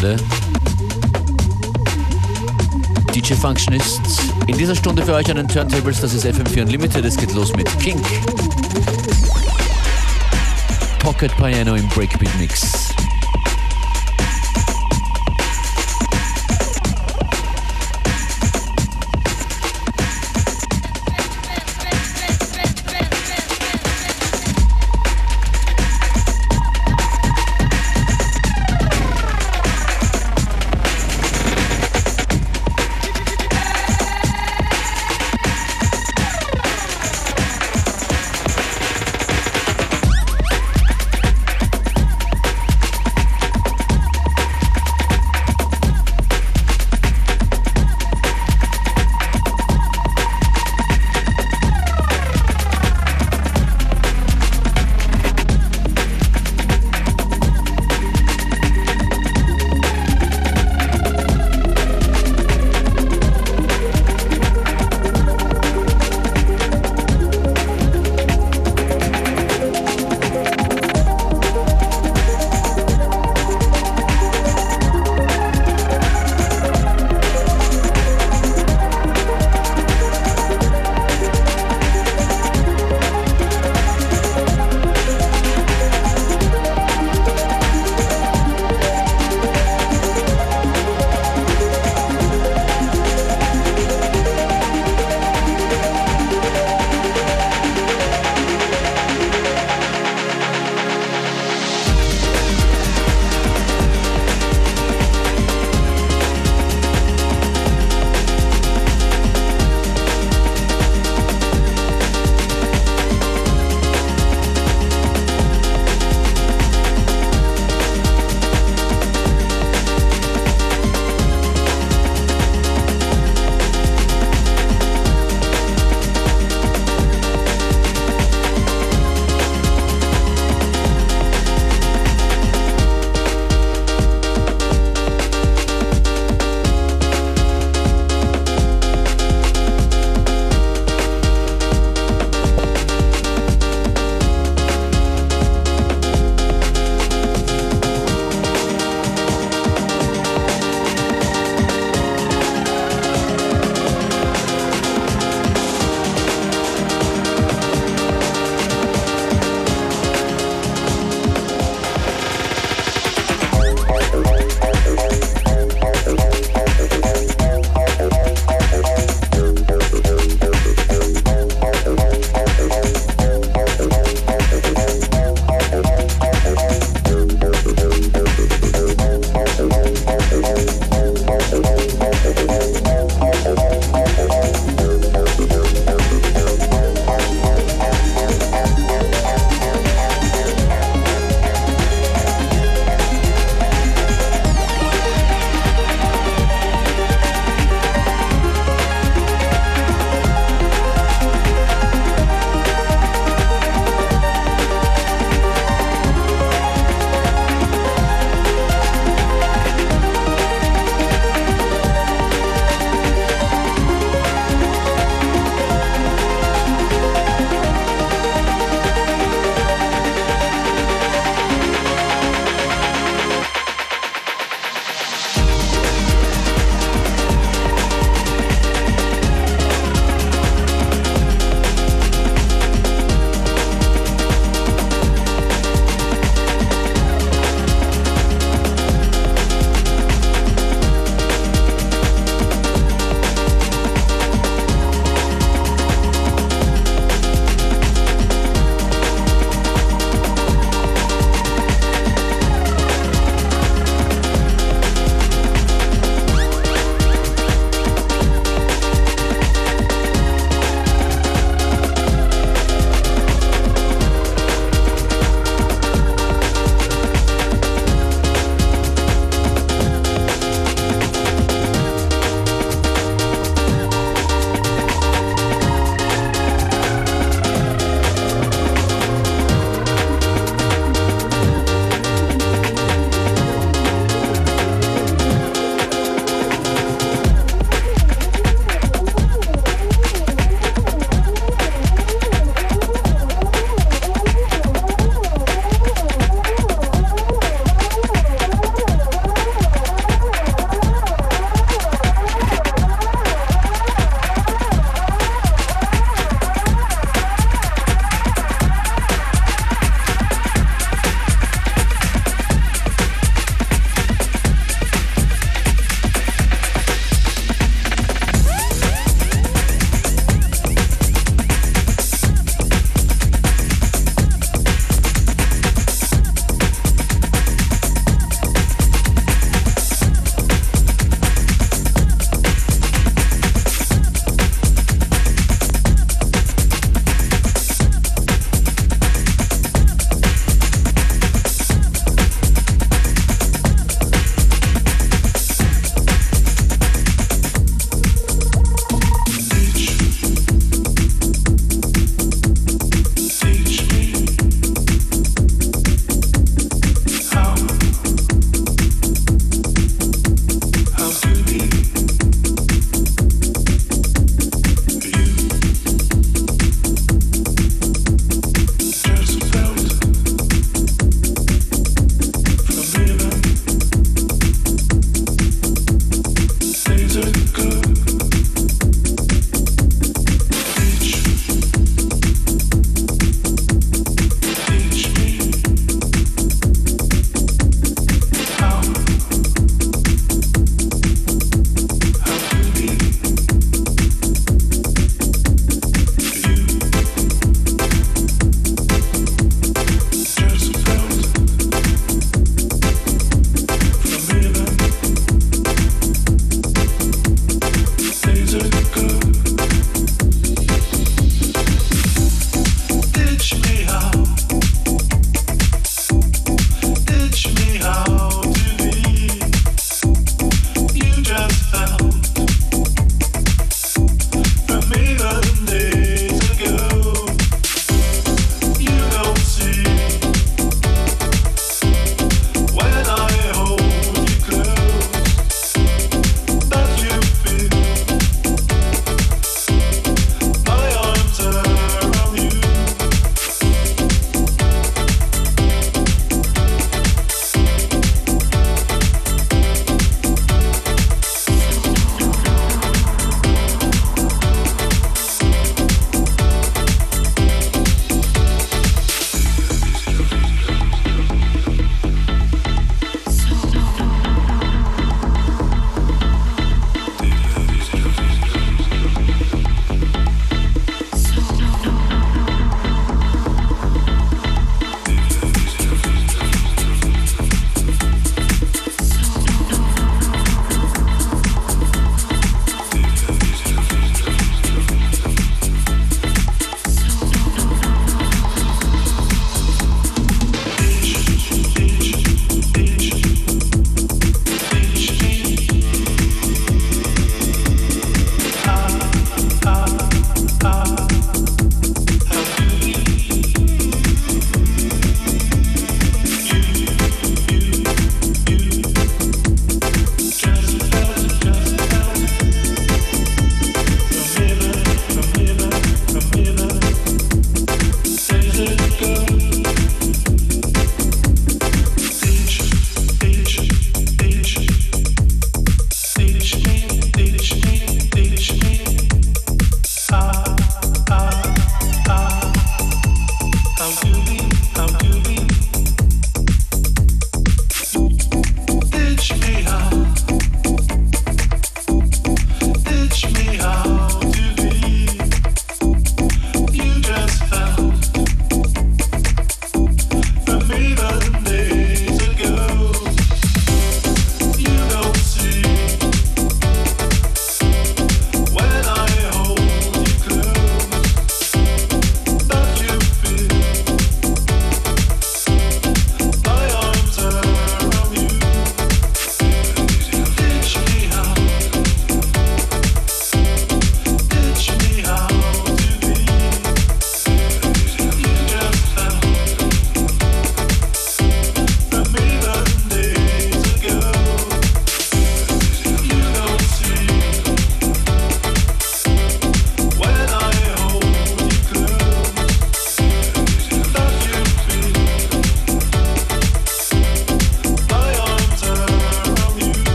Wochenende. DJ Functionist. In dieser Stunde für euch an den Turntables, das ist FM4 Unlimited. Es geht los mit Kink. Pocket Piano im Breakbeat Mix.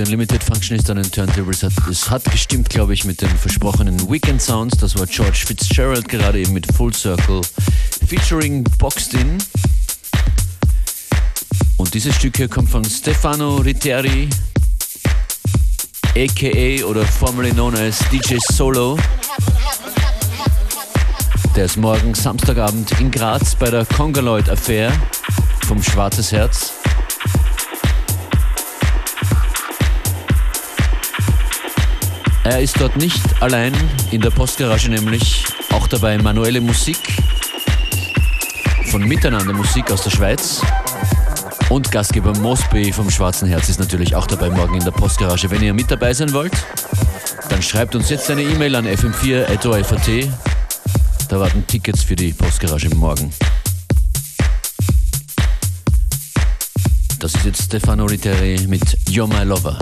FM4 Unlimited Functionist an den Turntables hat, es hat gestimmt, glaube ich, mit den versprochenen Weekend Sounds. Das war George Fitzgerald gerade eben mit Full Circle featuring Boxed In. Und dieses Stück hier kommt von Stefano Ritteri, aka oder formerly known as DJ Solo. Der ist morgen Samstagabend in Graz bei der Congoloid Affair vom Schwarzes Herz. Er ist dort nicht allein in der Postgarage, nämlich auch dabei manuelle Musik von Miteinander Musik aus der Schweiz. Und Gastgeber Mosby vom Schwarzen Herz ist natürlich auch dabei morgen in der Postgarage. Wenn ihr mit dabei sein wollt, dann schreibt uns jetzt eine E-Mail an fm4.at. Da warten Tickets für die Postgarage morgen. Das ist jetzt Stefano Ritteri mit You're My Lover.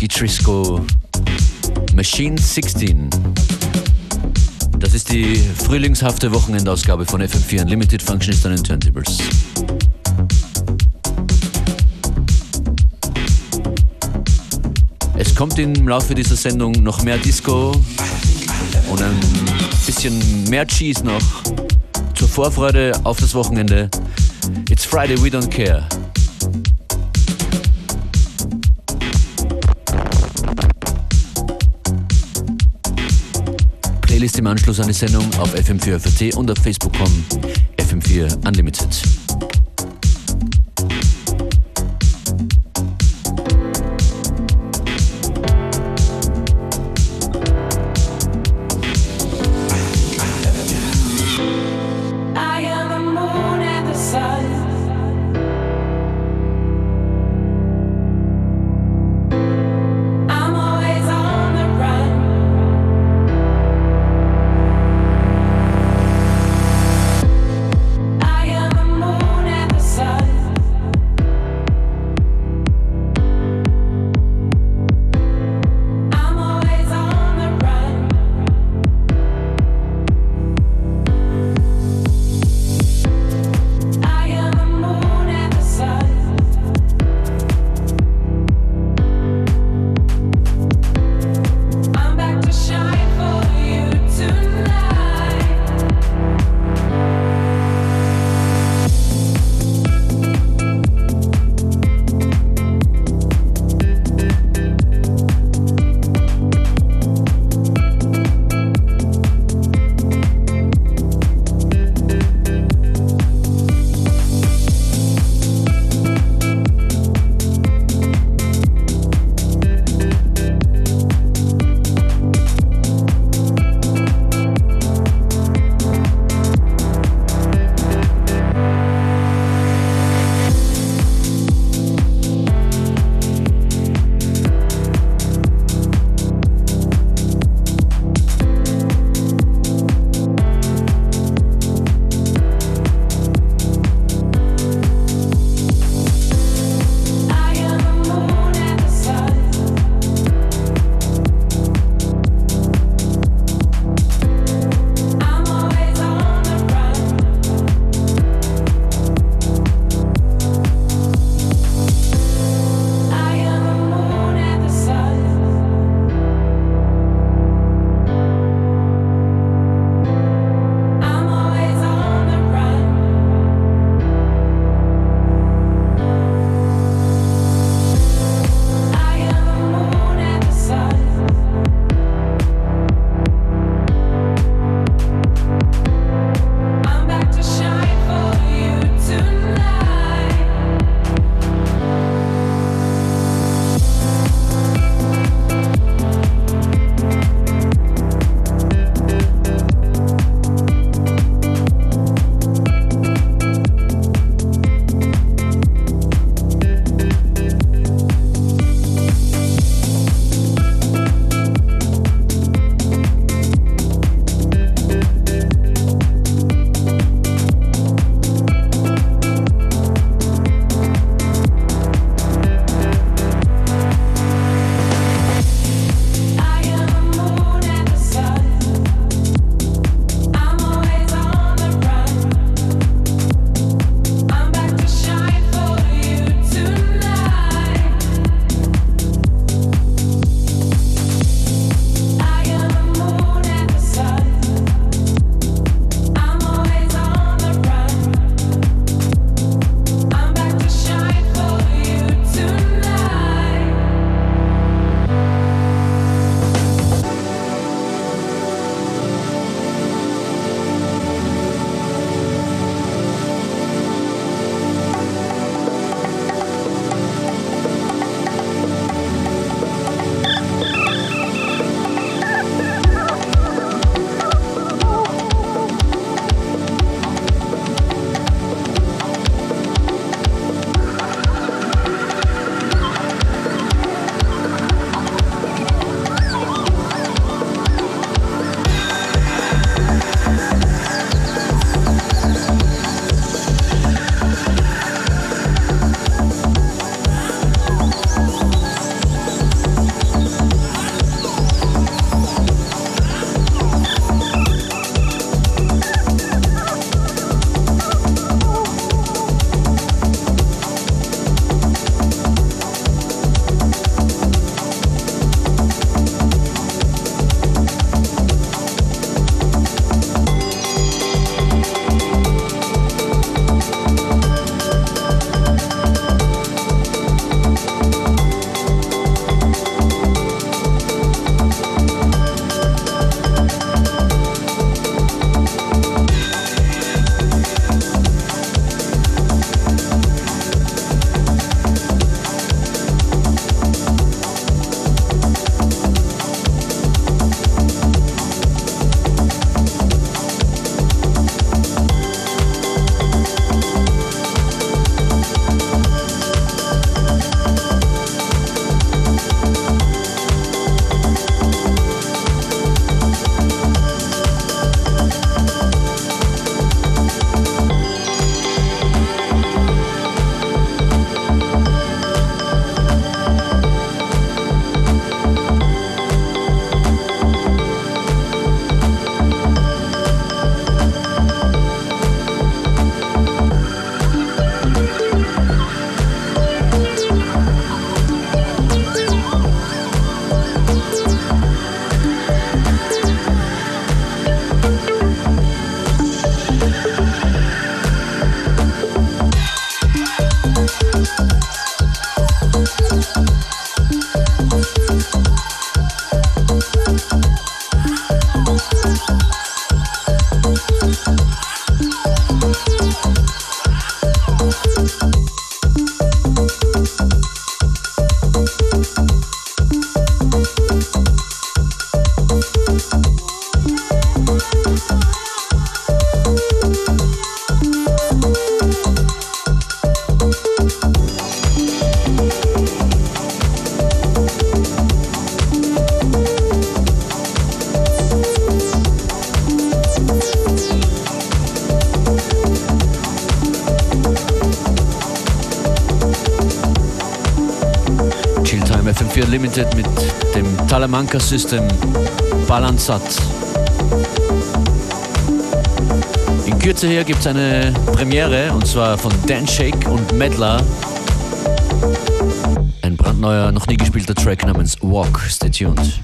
Und Dicky Trisco Machine 16. Das ist die frühlingshafte Wochenendausgabe von FM4 Unlimited Functionist an den Turntables. Es kommt im Laufe dieser Sendung noch mehr Disco und ein bisschen mehr Cheese noch zur Vorfreude auf das Wochenende. It's Friday, we don't care. Playlist im Anschluss an die Sendung auf FM4 und auf Facebook.com FM4 Limited mit dem Talamanca System Balanzat. In Kürze hier gibt es eine Premiere und zwar von Dan Shake und Medler. Ein brandneuer, noch nie gespielter Track namens Walk. Stay tuned.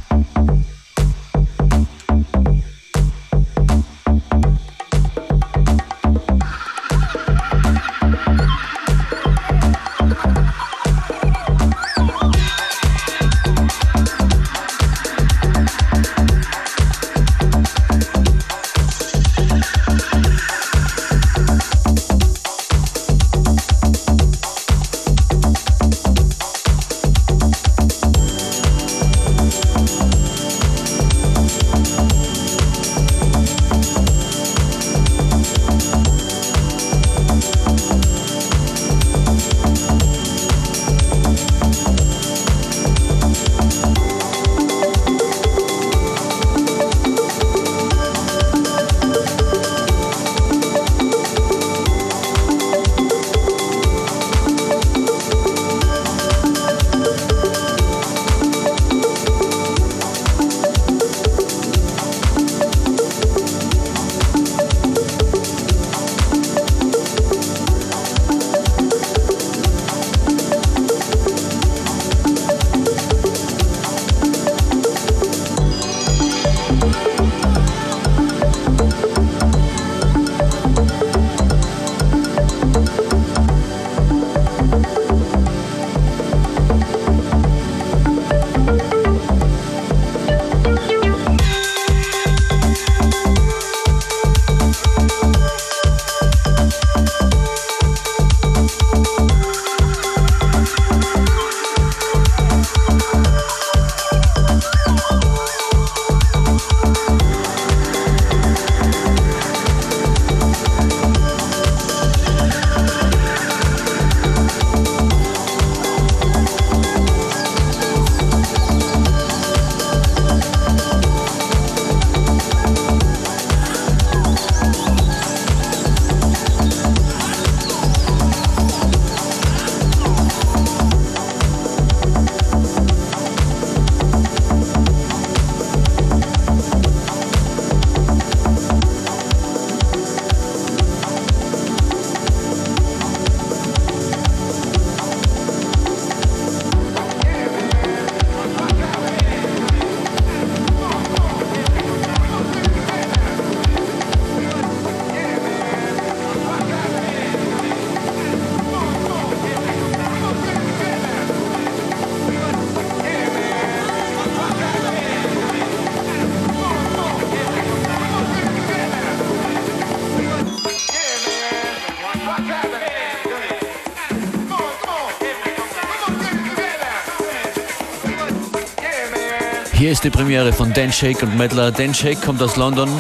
Hier ist die Premiere von Dan Shake und Medler. Dan Shake kommt aus London.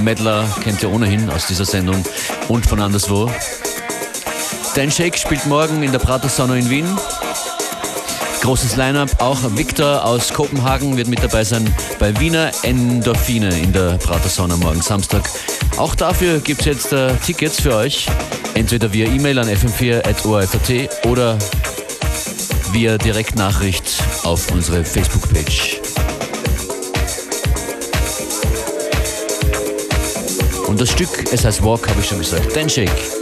Medler kennt ihr ohnehin aus dieser Sendung und von anderswo. Dan Shake spielt morgen in der Prater Sauna in Wien. Großes Line-up. Auch Victor aus Kopenhagen wird mit dabei sein bei Wiener Endorphine in der Prater Sauna morgen Samstag. Auch dafür gibt es jetzt äh, Tickets für euch. Entweder via E-Mail an fm4.orf.at oder via Direktnachricht auf unsere Facebook-Page. Und das Stück, es heißt Walk, habe ich schon gesagt. Dan Shake.